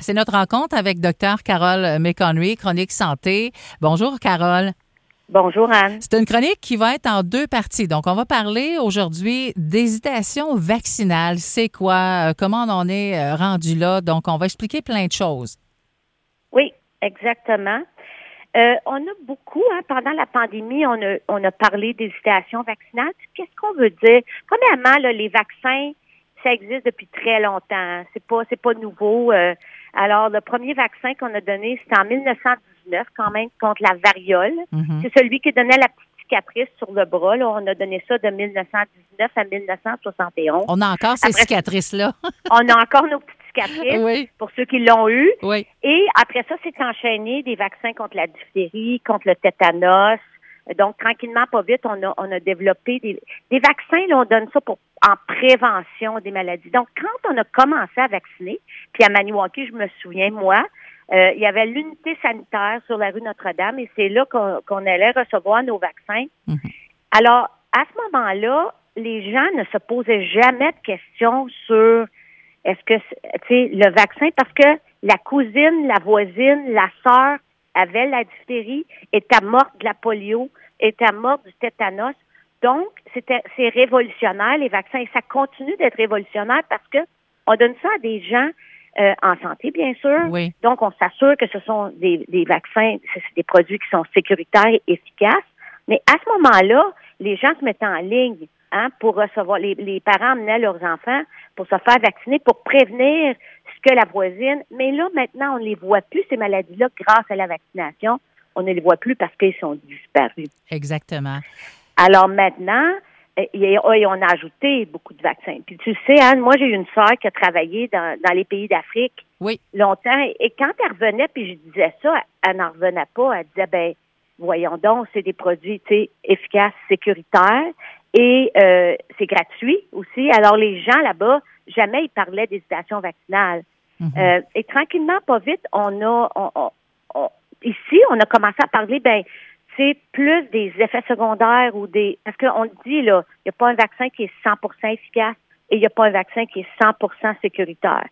C'est notre rencontre avec Dr. Carole McConry, Chronique Santé. Bonjour, Carole. Bonjour, Anne. C'est une chronique qui va être en deux parties. Donc, on va parler aujourd'hui d'hésitation vaccinale. C'est quoi? Euh, comment on en est euh, rendu là? Donc, on va expliquer plein de choses. Oui, exactement. Euh, on a beaucoup, hein, pendant la pandémie, on a, on a parlé d'hésitation vaccinale. Qu'est-ce qu'on veut dire? Premièrement, là, les vaccins, ça existe depuis très longtemps. C'est pas, c'est pas nouveau. Euh, alors, le premier vaccin qu'on a donné, c'était en 1919, quand même, contre la variole. Mhm. C'est celui qui donnait la petite cicatrice sur le bras. Là. On a donné ça de 1919 à 1971. On a encore ces cicatrices-là. On a encore nos petites cicatrices oui, pour ceux qui l'ont eu. oui. Et après ça, c'est enchaîné des vaccins contre la diphtérie, contre le tétanos. Donc, tranquillement, pas vite, on a, on a développé des, des vaccins. Là, on donne ça pour en prévention des maladies. Donc, quand on a commencé à vacciner, puis à Maniwaki, je me souviens, moi, euh, il y avait l'unité sanitaire sur la rue Notre-Dame et c'est là qu'on qu'on allait recevoir nos vaccins. Mhm. Alors, à ce moment-là, les gens ne se posaient jamais de questions sur est-ce que, tu sais, le vaccin, parce que la cousine, la voisine, la sœur avait la diphtérie, était morte de la polio, était morte du tétanos. Donc, c'était, c'est révolutionnaire, les vaccins, et ça continue d'être révolutionnaire parce que on donne ça à des gens euh, en santé, bien sûr. Oui. Donc, on s'assure que ce sont des, des vaccins, c'est des produits qui sont sécuritaires et efficaces. Mais à ce moment-là, les gens se mettaient en ligne hein, pour recevoir, les, les parents amenaient leurs enfants pour se faire vacciner, pour prévenir que la voisine. Mais là, maintenant, on ne les voit plus, ces maladies-là, grâce à la vaccination. On ne les voit plus parce qu'ils sont disparus. Exactement. Alors maintenant, a- et on a ajouté beaucoup de vaccins. Puis tu sais, Anne, moi, j'ai eu une sœur qui a travaillé dans, dans les pays d'Afrique Oui. longtemps. Et quand elle revenait, puis je disais ça, elle n'en revenait pas. Elle disait, ben, voyons donc, c'est des produits, efficaces, sécuritaires. Et euh, c'est gratuit aussi. Alors, les gens là-bas, jamais ils parlaient d'hésitation vaccinale. Mhm. Euh, et tranquillement, pas vite, on a, on- on- on- ici, on a commencé à parler, ben, c'est plus des effets secondaires ou des, parce qu'on le dit, là, il n'y a pas un vaccin qui est 100% efficace et il n'y a pas un vaccin qui est 100% sécuritaire.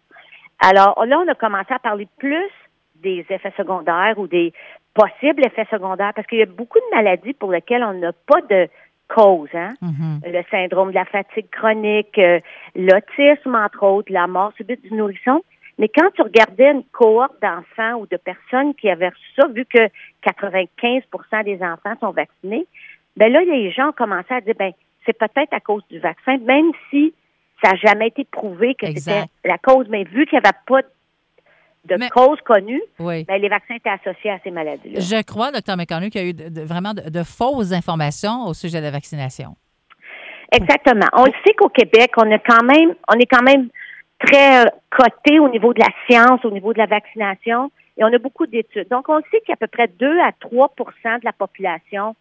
Alors, là, on a commencé à parler plus des effets secondaires ou des possibles effets secondaires parce qu'il y a beaucoup de maladies pour lesquelles on n'a pas de cause, hein? Mhm. le syndrome de la fatigue chronique, euh, l'autisme, entre autres, la mort subite du nourrisson. Mais quand tu regardais une cohorte d'enfants ou de personnes qui avaient reçu ça, vu que 95% des enfants sont vaccinés, ben là, les gens ont commencé à dire, ben, c'est peut-être à cause du vaccin, même si ça n'a jamais été prouvé que c'était la cause. Mais vu qu'il n'y avait pas de Mais- cause connue, Oui. ben, les vaccins étaient associés à ces maladies-là. Je crois, Dr. McConnell, qu'il y a eu de- de- vraiment de, de fausses informations au sujet de la vaccination. Exactement. On le sait qu'au Québec, on a quand même, on est quand même très euh, coté au niveau de la science, au niveau de la vaccination, et on a beaucoup d'études. Donc, on sait qu'il y a à peu près 2 à 3% de la population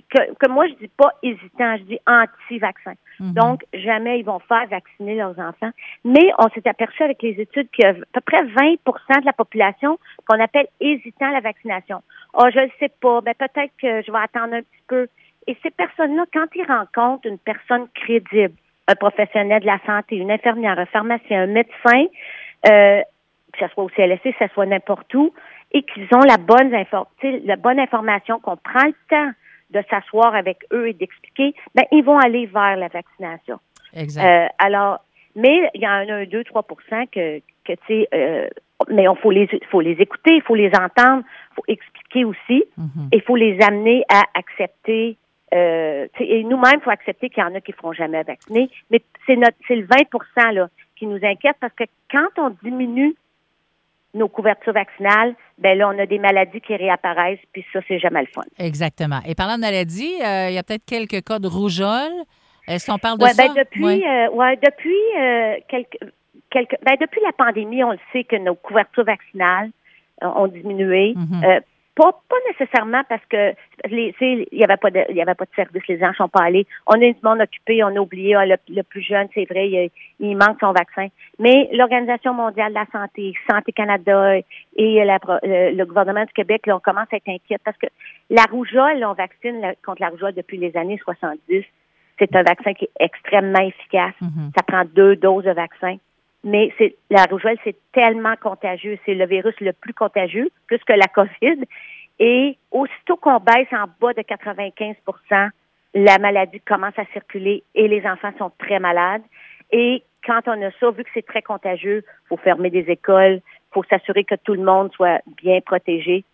que, que moi, je dis pas hésitant, je dis anti-vaccin. Mhm. Donc, jamais ils vont faire vacciner leurs enfants. Mais on s'est aperçu avec les études qu'il y a à peu près 20% de la population qu'on appelle hésitant à la vaccination. Oh, je ne sais pas, ben peut-être que je vais attendre un petit peu. Et ces personnes-là, quand ils rencontrent une personne crédible, un professionnel de la santé, une infirmière, un pharmacien, un médecin, euh, que ce soit au CLSC, que ce soit n'importe où, et qu'ils ont la bonne, la bonne information, qu'on prend le temps de s'asseoir avec eux et d'expliquer, ben, ils vont aller vers la vaccination. Exact. Euh, alors, mais il y en a un 2-3 que, que tu sais, euh, mais on faut les, faut les écouter, il faut les entendre, il faut expliquer aussi, Mhm. et il faut les amener à accepter. Euh, et nous-mêmes, il faut accepter qu'il y en a qui ne feront jamais vacciner, mais c'est notre, c'est le 20% là qui nous inquiète parce que quand on diminue nos couvertures vaccinales, ben là, on a des maladies qui réapparaissent, puis ça, c'est jamais le fun. Exactement. Et parlant de maladie, euh, il y a peut-être quelques cas de rougeole. Est-ce qu'on parle de Ouais, ça? ben depuis, Oui. euh, ouais, depuis euh, quelques, quelques, ben depuis la pandémie, on le sait que nos couvertures vaccinales euh, ont diminué. Euh, pas, pas nécessairement parce que les, il y avait pas de, il y avait pas de service, les gens sont pas allés. On est du monde occupé, on a oublié ah, le, le plus jeune, c'est vrai, il, il manque son vaccin. Mais l'Organisation mondiale de la santé, Santé Canada et la le, le gouvernement du Québec, là, on commence à être inquiète parce que la rougeole, on vaccine contre la rougeole depuis les années 70. C'est un vaccin qui est extrêmement efficace. Mhm. Ça prend deux doses de vaccin. Mais c'est la rougeole, c'est tellement contagieux. C'est le virus le plus contagieux, plus que la COVID. Et aussitôt qu'on baisse en bas de 95% la maladie commence à circuler et les enfants sont très malades. Et quand on a ça, vu que c'est très contagieux, faut fermer des écoles, faut s'assurer que tout le monde soit bien protégé.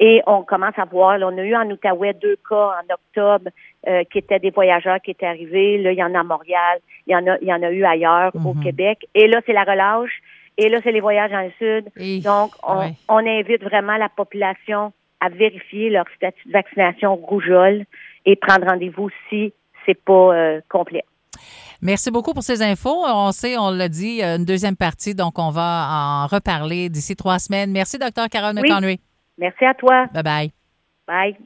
Et on commence à voir, on a eu en Outaouais deux cas en octobre euh, qui étaient des voyageurs qui étaient arrivés. Là, il y en a à Montréal, il y en a, il y en a eu ailleurs au Mhm. Québec. Et là, c'est la relâche. Et là, c'est les voyages dans le sud. Et- Donc, on, ouais. on invite vraiment la population à vérifier leur statut de vaccination rougeole et prendre rendez-vous si c'est pas euh, complet. Merci beaucoup pour ces infos. On sait, on l'a dit, euh, une deuxième partie, donc on va en reparler d'ici trois semaines. Merci, docteur Carole Oui. McConry. Merci à toi. Bye bye. Bye.